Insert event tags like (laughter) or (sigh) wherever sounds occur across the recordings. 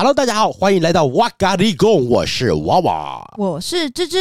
Hello，大家好，欢迎来到哇嘎利贡，我是娃娃，我是芝芝，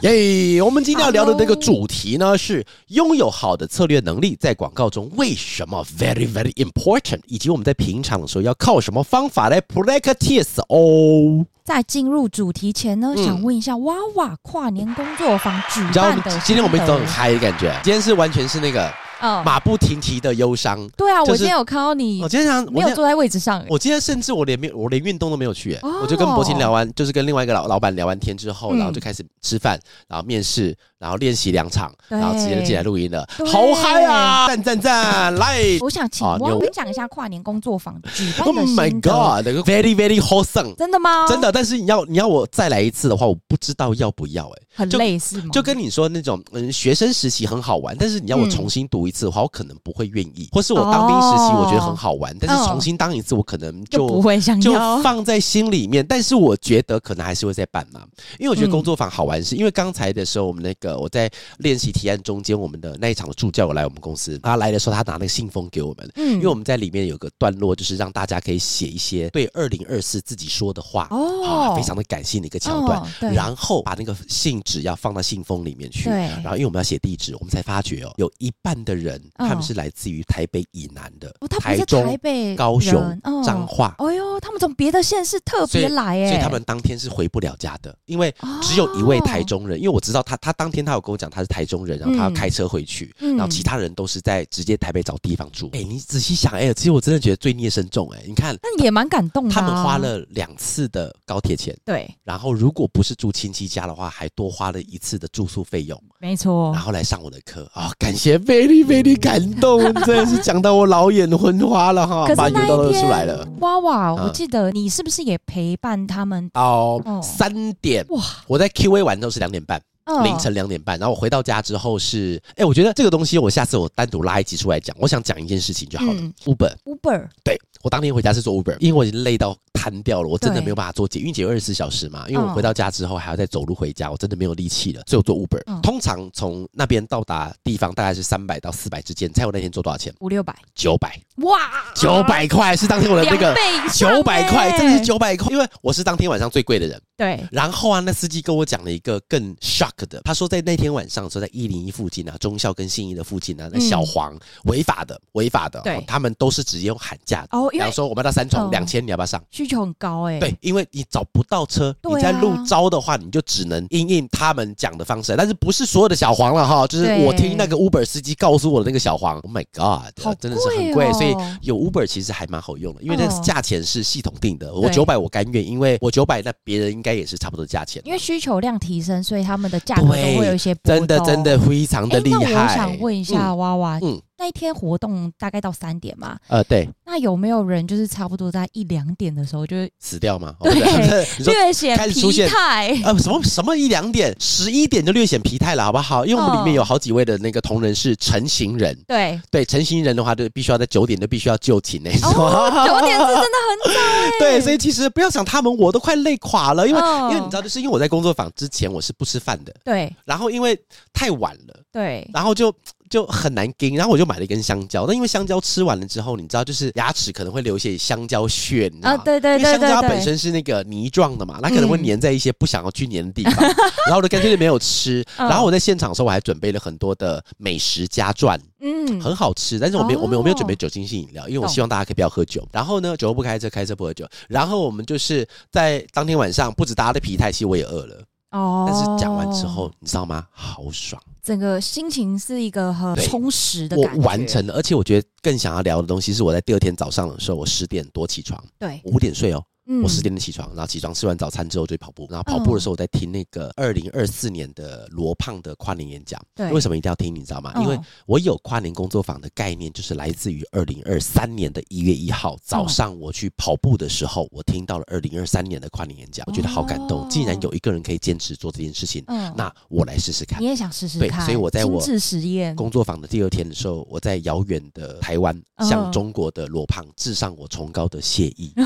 耶、yeah！我们今天要聊的这个主题呢，是拥有好的策略能力在广告中为什么 very very important，以及我们在平常的时候要靠什么方法来 practice 哦。在进入主题前呢，嗯、想问一下娃娃跨年工作坊举办的，今天我们都很嗨的感觉，今天是完全是那个。马不停蹄的忧伤。对啊，我今天有看到你。我今天想没有坐在位置上。我今天甚至我连我连运动都没有去，我就跟博清聊完，就是跟另外一个老老板聊完天之后，然后就开始吃饭，然后面试，然后练习两场，然后直接就进来录音了，好嗨啊！赞赞赞！来，我想请我分享一下跨年工作坊举办的 Oh my God，very very wholesome。真的吗？真的，但是你要你要我再来一次的话，我不知道要不要哎。很类似吗？就跟你说那种嗯，学生时期很好玩，但是你要我重新读一次的话，我可能不会愿意。或是我当兵时期，我觉得很好玩，但是重新当一次，我可能就不会想要，就放在心里面。但是我觉得可能还是会再办嘛，因为我觉得工作坊好玩，是因为刚才的时候，我们那个我在练习提案中间，我们的那一场的助教有来我们公司，他来的时候，他拿那个信封给我们，嗯，因为我们在里面有个段落，就是让大家可以写一些对二零二四自己说的话，哦，非常的感性的一个桥段，然后把那个信纸要放到信封里面去，对，然后因为我们要写地址，我们才发觉哦，有一半的人他们是来自于台北以南的，台北、高雄、彰化，哦，他们从别的县市特别来，哎，所以他们当天是回不了家的，因为只有一位台中人，因为我知道他，他当天他有跟我讲他是台中人，然后他要开车回去，然后其他人都是在直接台北找地方住，哎，你仔细想，哎，其实我真的觉得罪孽深重，哎，你看，那也蛮感动的，他们花了两次的高铁钱，对，然后如果不是住亲戚家的话，还多花了一次的住宿费用，没错，然后来上我的课。啊，感谢，very very 感动，(laughs) 真的是讲到我老眼昏花了哈，把眼泪都流出来了。娃娃，我记得你是不是也陪伴他们？到三点？哇，我在 Q A 完都是两点半，凌晨两点半，然后我回到家之后是，哎，我觉得这个东西我下次我单独拉一集出来讲，我想讲一件事情就好了。Uber，Uber，对，我当天回家是做 Uber，因为我已经累到。瘫掉了，我真的没有办法做捷运，因为捷运二十四小时嘛。因为我回到家之后还要再走路回家，我真的没有力气了，所以我坐 Uber。嗯、通常从那边到达地方大概是三百到四百之间。你猜我那天做多少钱？五六百？九百？哇，九百块是当天我的那个九百块，真的是九百块，因为我是当天晚上最贵的人。对。然后啊，那司机跟我讲了一个更 shock 的，他说在那天晚上的时候，在一零一附近啊，中校跟信义的附近啊，那小黄违法的，违法的，对，他们都是直接用喊价的。哦，比方说我们到三重两千，你要不要上？需求很高哎。对。因为你找不到车，你在路招的话，你就只能应应他们讲的方式。但是不是所有的小黄了哈，就是我听那个 Uber 司机告诉我的那个小黄。Oh my God，真的是很贵，所以有 Uber 其实还蛮好用的，因为那个价钱是系统定的。我九百我甘愿，因为我九百那别人应该也是差不多价钱。因为需求量提升，所以他们的价格都会有一些真的真的非常的厉害。那我想问一下娃娃，嗯。那一天活动大概到三点嘛？呃，对。那有没有人就是差不多在一两点的时候就死掉吗？对，(laughs) 略显疲态。呃，什么什么一两点，十一点就略显疲态了，好不好？因为我们里面有好几位的那个同仁是成型人。对对，成型人的话，就必须要在九点就必须要就寝那种。九点是真的很早。(laughs) 对，所以其实不要想他们，我都快累垮了，因为因为你知道，就是因为我在工作坊之前我是不吃饭的。对。然后因为太晚了。对。然后就。就很难撑，然后我就买了一根香蕉。那因为香蕉吃完了之后，你知道，就是牙齿可能会留一些香蕉屑，你知道吗？啊，对对对，因为香蕉本身是那个泥状的嘛，它可能会粘在一些不想要去粘的地方。然后我就干脆就没有吃。(laughs) 然后我在现场的时候，我还准备了很多的美食加传，嗯，很好吃。但是我没有，我没有，我没有准备酒精性饮料，因为我希望大家可以不要喝酒。然后呢，酒后不开车，开车不喝酒。然后我们就是在当天晚上，不止大家的疲态，其实我也饿了。哦，但是讲完之后，你知道吗？好爽，整个心情是一个很充实的感觉。我完成了，而且我觉得更想要聊的东西是，我在第二天早上的时候，我十点多起床，对，五点睡哦。嗯、我十点钟起床，然后起床吃完早餐之后就跑步，然后跑步的时候我在听那个二零二四年的罗胖的跨年演讲。对，为什么一定要听？你知道吗？因为我有跨年工作坊的概念，就是来自于二零二三年的一月一号早上我去跑步的时候，我听到了二零二三年的跨年演讲，我觉得好感动。既然有一个人可以坚持做这件事情，嗯那我来试试看。你也想试试看？对，所以我在我实验工作坊的第二天的时候，我在遥远的台湾向中国的罗胖致上我崇高的谢意。(laughs)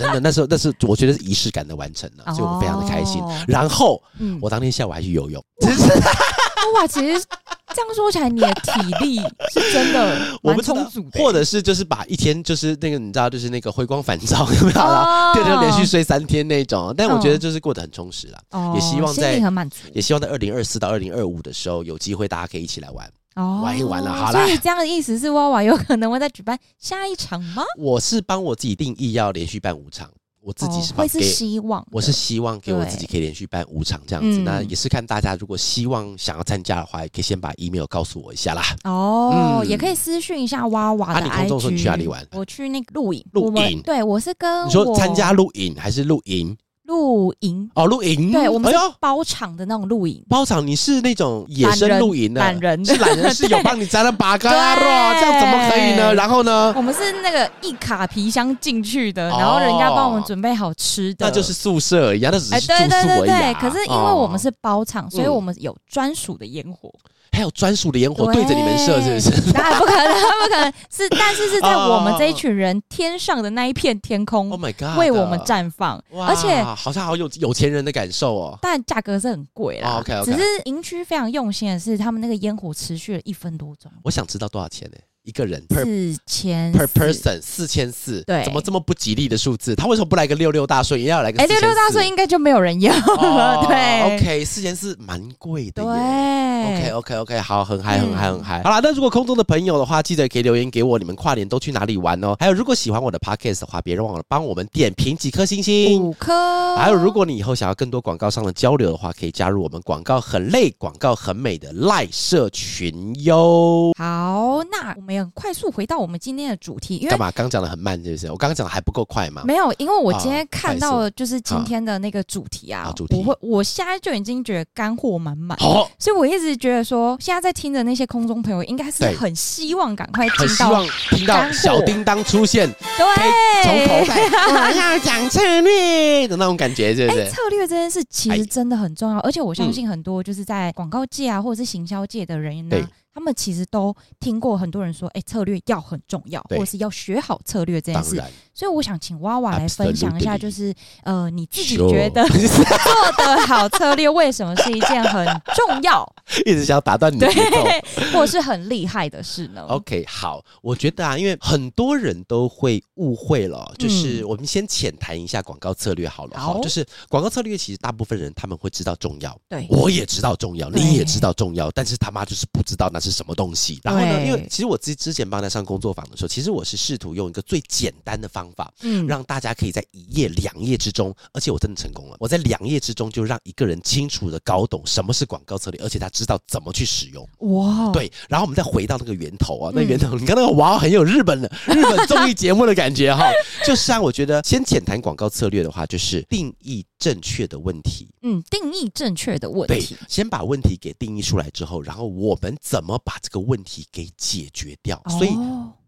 真的，那时候那是我觉得是仪式感的完成了，所以我非常的开心。然后，我当天下午还去游泳。哇，其实这样说起来，你的体力是真的 (laughs) 蛮充足的，或者是就是把一天就是那个你知道，就是那个回光返照，有没有啦？对，就连续睡三天那种。但我觉得就是过得很充实了，也希望在也希望在二零二四到二零二五的时候有机会，大家可以一起来玩，玩一玩了。好了，所以这样的意思是，娃娃有可能会再举办下一场吗？我是帮我自己定义要连续办五场。我自己是会是希望，我是希望给我自己可以连续办五场这样子。那也是看大家如果希望想要参加的话，也可以先把 email 告诉我一下啦。哦，也可以私讯一下娃娃的 IG。那你空中说你去哪里玩？我去那个露营。露营？对，我是跟你说参加露营还是露营？露营哦，露营，对，我们是包场的那种露营。包场，你是那种野生露营的，懒人。是懒人，(laughs) 是有帮你摘了八嘎咯，这样怎么可以呢？然后呢？我们是那个一卡皮箱进去的，然后人家帮我们准备好吃的，那就是宿舍一样，那只是住宿而已。对对对，可是因为我们是包场，所以我们有专属的烟火。还有专属的烟火对着你们射，是不是？当然不可能，不可能是，但是是在我们这一群人天上的那一片天空，(laughs) Oh my God，为我们绽放，而且好像好有有钱人的感受哦。但价格是很贵啦，OK，只是营区非常用心的是，他们那个烟火持续了一分多钟。我想知道多少钱呢？一个人四千 per person 四千四，对，怎么这么不吉利的数字？他为什么不来个六六大顺，也要来个？哎，六六大顺应该就没有人要了，(laughs) 对。OK，四千四蛮贵的耶。OK，OK，OK，好，很嗨，很嗨，很嗨。好了，那如果空中的朋友的话，记得可以留言给我，你们跨年都去哪里玩哦？还有，如果喜欢我的 Podcast 的话，别忘了帮我们点评几颗星星，五颗。还有，如果你以后想要更多广告上的交流的话，可以加入我们广告很累、广告很美的赖社群哟。好，那我们要快速回到。我们今天的主题，因为干嘛？刚讲的很慢，是不是？我刚刚讲的还不够快吗？没有，因为我今天看到就是今天的那个主题啊，主题，我会，我现在就已经觉得干货满满，好，所以我一直觉得说，现在在听的那些空中朋友，应该是很希望赶快听到，听到小叮当出现，对，从头来，我要讲策略的那种感觉，是不是？策略这件事其实真的很重要，而且我相信很多就是在广告界啊，或者是行销界的人呢。他们其实都听过很多人说，哎，策略要很重要，或者是要学好策略这件事。所以我想请娃娃来分享一下，就是呃，你自己觉得 (laughs) 做的好策略为什么是一件很重要？(laughs) 一直想打断你的节奏，或者是很厉害的事呢？OK，好，我觉得啊，因为很多人都会误会了，就是我们先浅谈一下广告策略好了。好，就是广告策略其实大部分人他们会知道重要，对，我也知道重要，你也知道重要，但是他妈就是不知道那。是什么东西？然后呢？因为其实我之之前帮他上工作坊的时候，其实我是试图用一个最简单的方法，嗯，让大家可以在一页两页之中，而且我真的成功了。我在两页之中就让一个人清楚的搞懂什么是广告策略，而且他知道怎么去使用。哇，对。然后我们再回到那个源头啊，那源头，你看那个哇，很有日本的日本综艺节目的感觉哈。就是啊，我觉得先浅谈广告策略的话，就是定义正确的问题。嗯，定义正确的问题。对，先把问题给定义出来之后，然后我们怎么。把这个问题给解决掉？所以。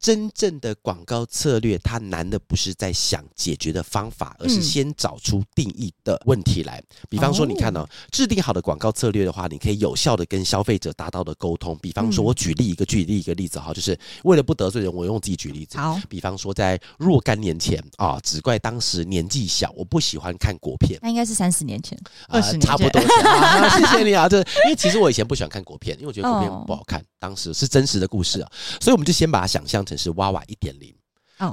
真正的广告策略，它难的不是在想解决的方法，而是先找出定义的问题来。比方说，你看哦，制定好的广告策略的话，你可以有效的跟消费者达到的沟通。比方说，我举例一个举例一个例子哈，就是为了不得罪人，我用自己举例子。好，比方说，在若干年前啊，只怪当时年纪小，我不喜欢看国片。那应该是三十年前，二十年差不多。谢谢你啊，(laughs) 这因为其实我以前不喜欢看国片，因为我觉得国片不好看。当时是真实的故事啊，所以我们就先把它想象成。是娃娃一点零，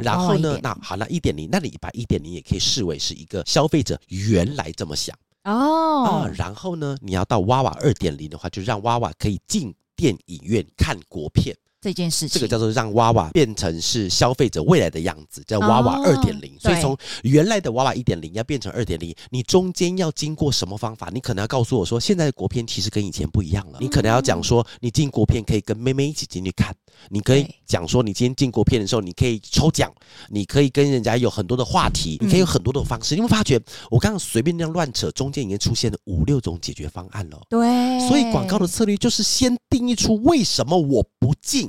然后呢？那好，那一点零，那你把一点零也可以视为是一个消费者原来这么想哦啊。然后呢，你要到娃娃二点零的话，就让娃娃可以进电影院看国片这件事情，这个叫做让娃娃变成是消费者未来的样子，叫娃娃二点零。所以从原来的娃娃一点零要变成二点零，你中间要经过什么方法？你可能要告诉我说，现在的国片其实跟以前不一样了。你可能要讲说，你进国片可以跟妹妹一起进去看，你可以讲说，你今天进国片的时候，你可以抽奖，你可以跟人家有很多的话题，你可以有很多的方式。你会发觉，我刚刚随便那样乱扯，中间已经出现了五六种解决方案了。对，所以广告的策略就是先定义出为什么我不进。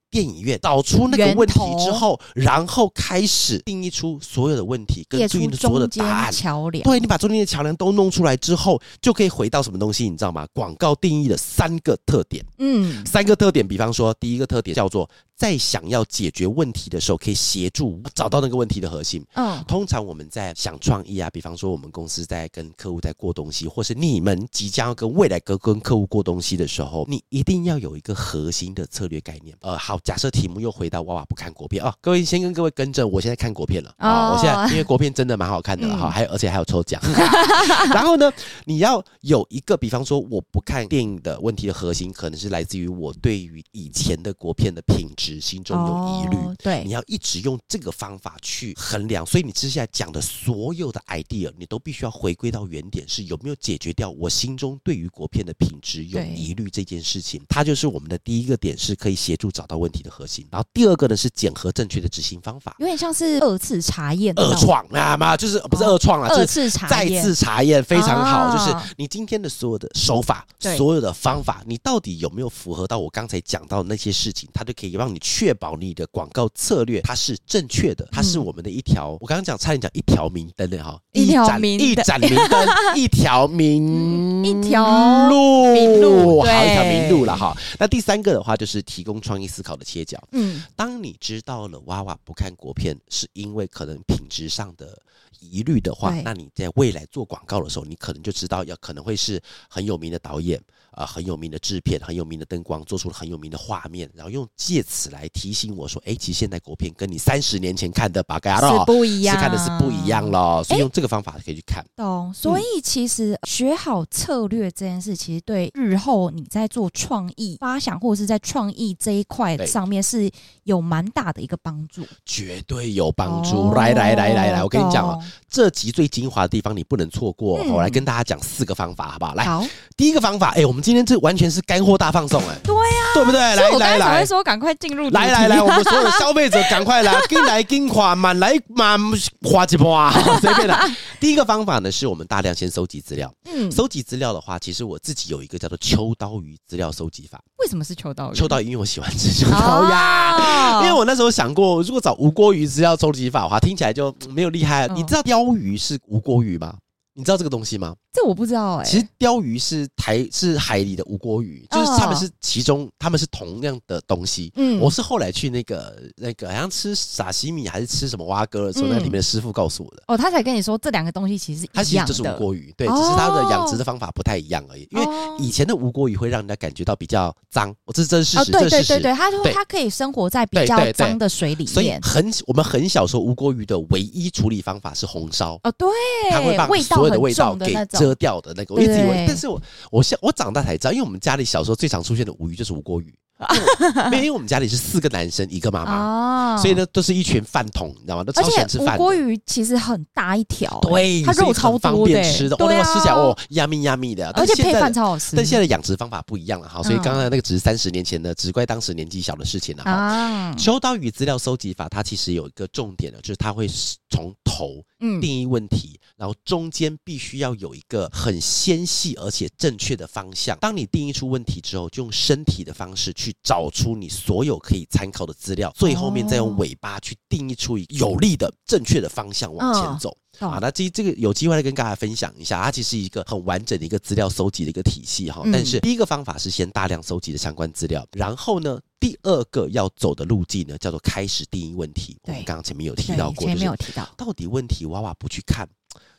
电影院找出那个问题之后，然后开始定义出所有的问题跟对应的所有的答案。桥梁，对，你把中间的桥梁都弄出来之后，就可以回到什么东西，你知道吗？广告定义的三个特点，嗯，三个特点，比方说第一个特点叫做。在想要解决问题的时候，可以协助找到那个问题的核心。嗯，通常我们在想创意啊，比方说我们公司在跟客户在过东西，或是你们即将要跟未来跟跟客户过东西的时候，你一定要有一个核心的策略概念。呃，好，假设题目又回到娃娃不看国片啊，各位先跟各位更正，我现在看国片了啊，我现在因为国片真的蛮好看的哈，还有而且还有抽奖。(laughs) 然后呢，你要有一个，比方说我不看电影的问题的核心，可能是来自于我对于以前的国片的品质。心中有疑虑，哦，对，你要一直用这个方法去衡量，所以你接下来讲的所有的 idea，你都必须要回归到原点，是有没有解决掉我心中对于国片的品质有疑虑这件事情。它就是我们的第一个点，是可以协助找到问题的核心。然后第二个呢，是检核正确的执行方法，有点像是二次查验、二创啊嘛，就是不是二创了，二次查验、再次查验非常好。就是你今天的所有的手法、所有的方法，你到底有没有符合到我刚才讲到的那些事情，它就可以让你。确保你的广告策略它是正确的，它是我们的一条。我刚刚讲差点讲一条明灯的哈，一条明一盏明灯，一条明一条路，明路，好，一条明路了哈。那第三个的话就是提供创意思考的切角。嗯，当你知道了娃娃不看国片是因为可能品质上的疑虑的话，那你在未来做广告的时候，你可能就知道要可能会是很有名的导演。啊、呃，很有名的制片，很有名的灯光，做出了很有名的画面，然后用借此来提醒我说，哎，其实现在国片跟你三十年前看的八嘎是不一样，是看的是不一样了。所以用这个方法可以去看。懂。所以其实学好策略这件事，其实对日后你在做创意发想或者是在创意这一块上面是有蛮大的一个帮助。绝对有帮助。哦、来来来来来，我跟你讲哦，这集最精华的地方你不能错过。嗯、我来跟大家讲四个方法，好不好？来，好第一个方法，哎，我们。今天这完全是干货大放送哎，对呀，对不对？来来来，说赶快进入，来来来，我们所有的消费者 (laughs) 赶快来，跟来跟款满来满花几花，(laughs) 随便的。第一个方法呢，是我们大量先收集资料。嗯，收集资料的话，其实我自己有一个叫做秋刀鱼资料收集法。为什么是秋刀鱼？秋刀鱼，因为我喜欢吃秋刀呀。因为我那时候想过，如果找吴郭鱼资料收集法的话，听起来就没有厉害。你知道鲷鱼是吴郭鱼吗？你知道这个东西吗？这我不知道哎、欸。其实鲷鱼是台是海里的吴国鱼，就是他们是其中，他们是同样的东西。嗯，我是后来去那个那个好像吃沙西米还是吃什么蛙哥的时候，那里面的师傅告诉我的。哦，他才跟你说这两个东西其实是一样的。它其实就是吴国鱼，对，只是它的养殖的方法不太一样而已。因为以前的吴国鱼会让人家感觉到比较脏，我这是真事实，对对对对，他说他可以生活在比较脏的水里面。所以很我们很小时候吴国鱼的唯一处理方法是红烧。哦，对，它会把所有的味道给遮掉的那个。我一直以为，但是我我现我长大才知道，因为我们家里小时候最常出现的吴鱼就是吴锅鱼。(laughs) 因为我们家里是四个男生一个妈妈，所以呢都是一群饭桶，你知道吗？都超喜欢吃饭。锅鱼其实很大一条，对，它肉超方便吃的，哦，那个吃起来哦，yummy yummy 的，而且配饭超好吃。但现在的养殖方法不一样了哈，所以刚刚那个只是三十年前的，只怪当时年纪小的事情了哈。秋刀鱼资料收集法，它其实有一个重点的，就是它会从头定义问题，然后中间必须要有一个很纤细而且正确的方向。当你定义出问题之后，就用身体的方式去。找出你所有可以参考的资料，最后面再用尾巴去定义出一个有利的、正确的方向往前走。啊，那这这个有机会来跟大家分享一下，它其实是一个很完整的一个资料搜集的一个体系哈。但是第一个方法是先大量搜集的相关资料，然后呢，第二个要走的路径呢，叫做开始定义问题。我们刚刚前面有提到过，前面有提到，到底问题娃娃不去看，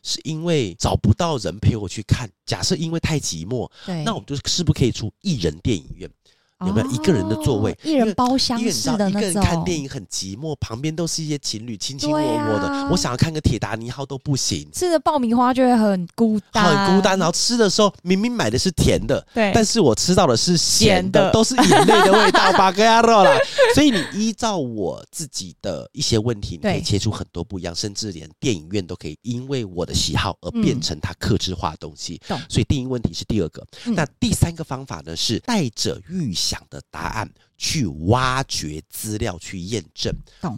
是因为找不到人陪我去看？假设因为太寂寞，那我们就是不是可以出一人电影院？有没有一个人的座位？一人包厢式的那种。一个人看电影很寂寞，旁边都是一些情侣卿卿我我的。我想要看个铁达尼号都不行，吃的爆米花就会很孤单，很孤单。然后吃的时候明明买的是甜的，对，但是我吃到的是咸的，都是眼泪的味道，巴格亚罗啦。(laughs) 所以你依照我自己的一些问题，你可以切出很多不一样，甚至连电影院都可以因为我的喜好而变成它克制化的东西。所以定义问题是第二个，那第三个方法呢是带着预想的答案去挖掘资料去验证，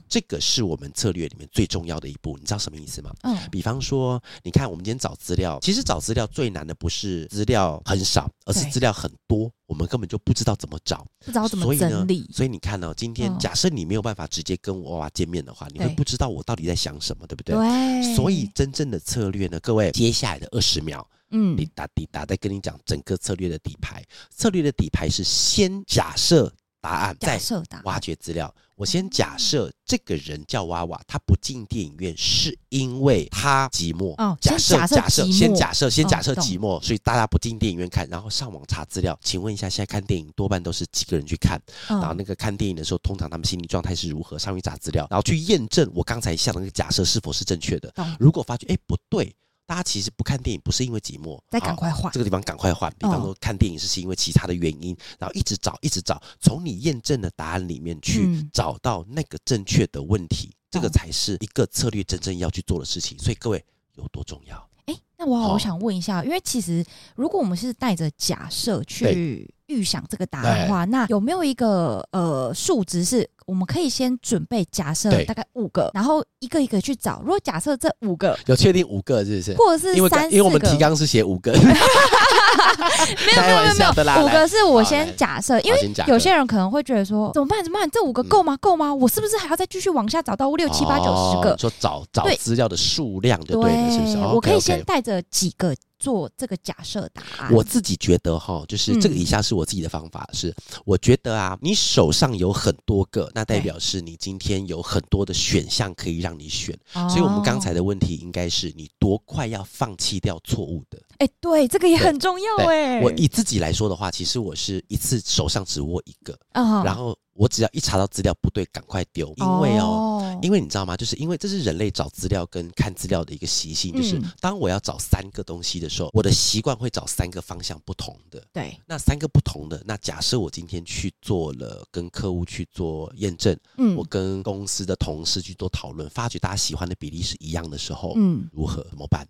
这个是我们策略里面最重要的一步。你知道什么意思吗？嗯，比方说，你看我们今天找资料，其实找资料最难的不是资料很少，而是资料很多，我们根本就不知道怎么找，不知道怎么整理。所以你看呢，今天假设你没有办法直接跟娃娃见面的话，你会不知道我到底在想什么，对不对？对。所以真正的策略呢，各位，接下来的二十秒。嗯，滴答滴答，在跟你讲整个策略的底牌。策略的底牌是先假设答案，再挖掘资料。我先假设这个人叫娃娃，他不进电影院是因为他寂寞。哦，假设假设，先假设先假设寂寞，所以大家不进电影院看，然后上网查资料。请问一下，现在看电影多半都是几个人去看？然后那个看电影的时候，通常他们心理状态是如何？上去查资料，然后去验证我刚才下的那个假设是否是正确的。如果发觉哎不对。大家其实不看电影不是因为寂寞，再赶快换这个地方，赶快换。比方说看电影是是因为其他的原因，然后一直找，一直找，从你验证的答案里面去找到那个正确的问题，这个才是一个策略真正要去做的事情。所以各位有多重要？哎，那我好想问一下，因为其实如果我们是带着假设去预想这个答案的话，那有没有一个呃数值是？我们可以先准备假设大概五个，然后一个一个去找。如果假设这五个有确定五个，是不是？或者是三？因为我们提纲是写五个，(laughs) (laughs) 没有没有没有没有，五个是我先假设，因为有些人可能会觉得说怎么办怎么办？这五个够吗？够吗？我是不是还要再继续往下找到六七八九十个？说找找资料的数量就对了，是不是？我可以先带着几个做这个假设答案。我自己觉得哈，就是这个以下是我自己的方法，是我觉得啊，你手上有很多个。那代表是你今天有很多的选项可以让你选，所以我们刚才的问题应该是你多快要放弃掉错误的？哎，对，这个也很重要哎。我以自己来说的话，其实我是一次手上只握一个，然后。我只要一查到资料不对，赶快丢，因为哦，oh. 因为你知道吗？就是因为这是人类找资料跟看资料的一个习性，就是当我要找三个东西的时候，我的习惯会找三个方向不同的。对，那三个不同的，那假设我今天去做了跟客户去做验证，嗯，我跟公司的同事去做讨论，发觉大家喜欢的比例是一样的时候，嗯，如何怎么办？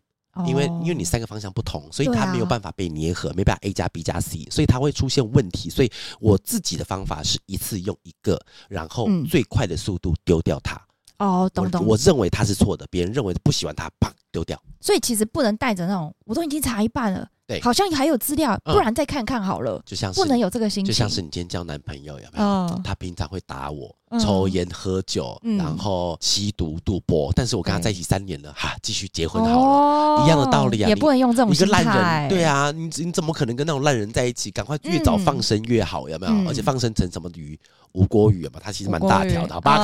因为因为你三个方向不同，所以它没有办法被粘合，没办法 A 加 B 加 C，所以它会出现问题。所以我自己的方法是一次用一个，然后最快的速度丢掉它。哦，懂懂。我认为它是错的，别人认为不喜欢它，啪，丢掉。所以其实不能带着那种，我都已经查一半了。对，好像还有资料，不然再看看好了。就像是不能有这个心情，就像是你今天交男朋友有没有？他平常会打我，抽烟喝酒，然后吸毒赌博，但是我跟他在一起三年了，哈，继续结婚好了，一样的道理啊。也不能用这种一个烂人，对啊，你你怎么可能跟那种烂人在一起？赶快越早放生越好，有没有？而且放生成什么鱼？吴锅鱼嘛，它其实蛮大条的，好吧？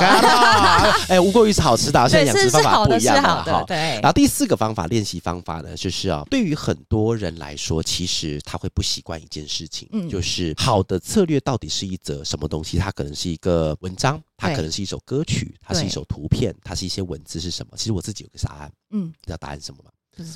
哎，吴锅鱼是好吃的，(laughs) 现在养殖方法不一样嘛，哈。对。然后第四个方法，练习方法呢，就是啊，对于很多人来说，其实他会不习惯一件事情，就是好的策略到底是一则什么东西？它可能是一个文章，它可能是一首歌曲，它是一首图片，它是一些文字是什么？其实我自己有个答案，嗯，知道答案是什么吗？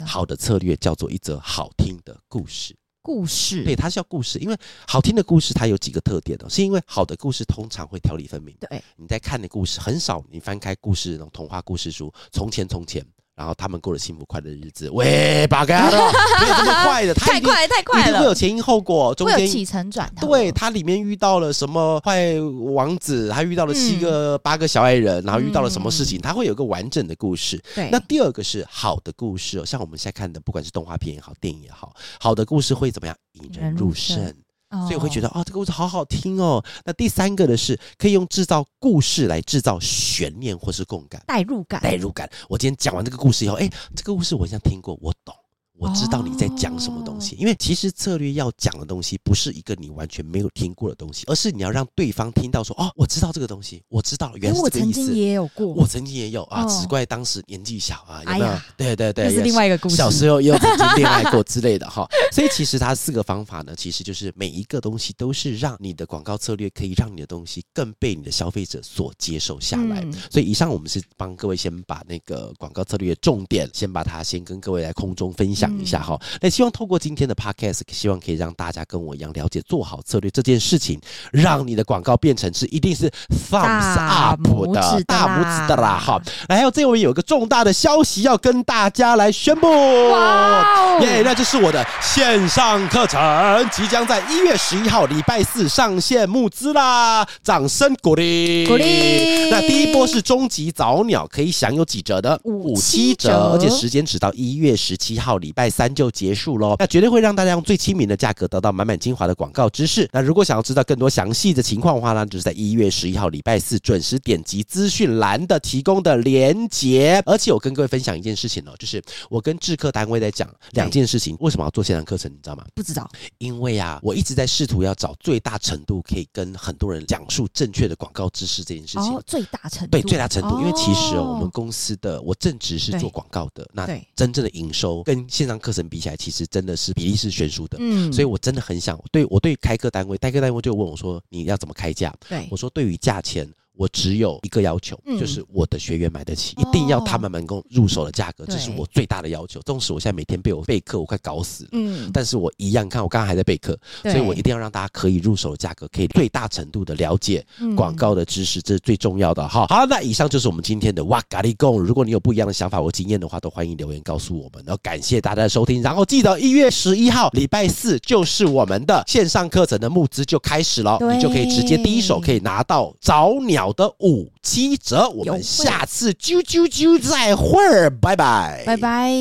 好的策略叫做一则好听的故事。故事对，它是要故事，因为好听的故事它有几个特点哦，是因为好的故事通常会条理分明。对，你在看的故事很少，你翻开故事那种童话故事书，从前从前。然后他们过了幸福快乐的日子。喂，八哥，没有这么快的，太快太快了，一定会有前因后果，中间起承转合。对，它里面遇到了什么坏王子，他遇到了七个八个小矮人，然后遇到了什么事情，他会有个完整的故事。对，那第二个是好的故事哦，像我们现在看的，不管是动画片也好，电影也好，好的故事会怎么样引人入胜。所以我会觉得啊、哦，这个故事好好听哦。那第三个的是可以用制造故事来制造悬念或是共感、代入感、代入感。我今天讲完这个故事以后，哎，这个故事我好像听过，我懂，我知道你在讲什么东西，因为其实策略要讲的东西不是一个你完全没有听过的东西，而是你要让对方听到说哦，我知道这个东西，我知道原来是这个意思。我曾经也有过，我曾经也有啊，只怪当时年纪小啊，有没有？对对对，这是另外一个故事。小时候也有曾经恋爱过之类的哈，(laughs) 所以其实它四个方法呢，其实就是每一个东西都是让你的广告策略可以让你的东西更被你的消费者所接受下来。所以以上我们是帮各位先把那个广告策略的重点，先把它先跟各位来空中分享。讲一下哈，那希望透过今天的 podcast，希望可以让大家跟我一样了解做好策略这件事情，让你的广告变成是一定是 thumbs up 的大拇指的啦。哈。来，还有这位有一个重大的消息要跟大家来宣布，耶，那就是我的线上课程即将在一月十一号礼拜四上线募资啦，掌声鼓励。鼓励。那第一波是终极早鸟，可以享有几折的五七折，而且时间只到一月十七号礼拜三就结束喽，那绝对会让大家用最亲民的价格得到满满精华的广告知识。那如果想要知道更多详细的情况的话呢，就是在一月十一号礼拜四准时点击资讯栏的提供的连结。而且我跟各位分享一件事情哦，就是我跟制课单位在讲两件事情。为什么要做线上课程？你知道吗？不知道。因为啊，我一直在试图要找最大程度可以跟很多人讲述正确的广告知识这件事情。哦，最大程度。对，最大程度。因为其实哦，我们公司的我正职是做广告的，那真正的营收跟线上课程比起来，其实真的是比例是悬殊的。嗯，所以我真的很想对我对开课单位，代课单位就问我说：“你要怎么开价？”对，我说：“对于价钱。”我只有一个要求，就是我的学员买得起，一定要他们能够入手的价格，这是我最大的要求。纵使我现在每天被我备课，我快搞死了，嗯，但是我一样看，我刚刚还在备课，所以我一定要让大家可以入手的价格，可以最大程度的了解广告的知识，这是最重要的哈。好，那以上就是我们今天的哇咖喱贡。如果你有不一样的想法或经验的话，都欢迎留言告诉我们。然后感谢大家的收听，然后记得一月十一号礼拜四就是我们的线上课程的募资就开始了，你就可以直接第一手可以拿到早鸟的五。七折，我们下次啾啾啾再会儿，拜拜，拜拜。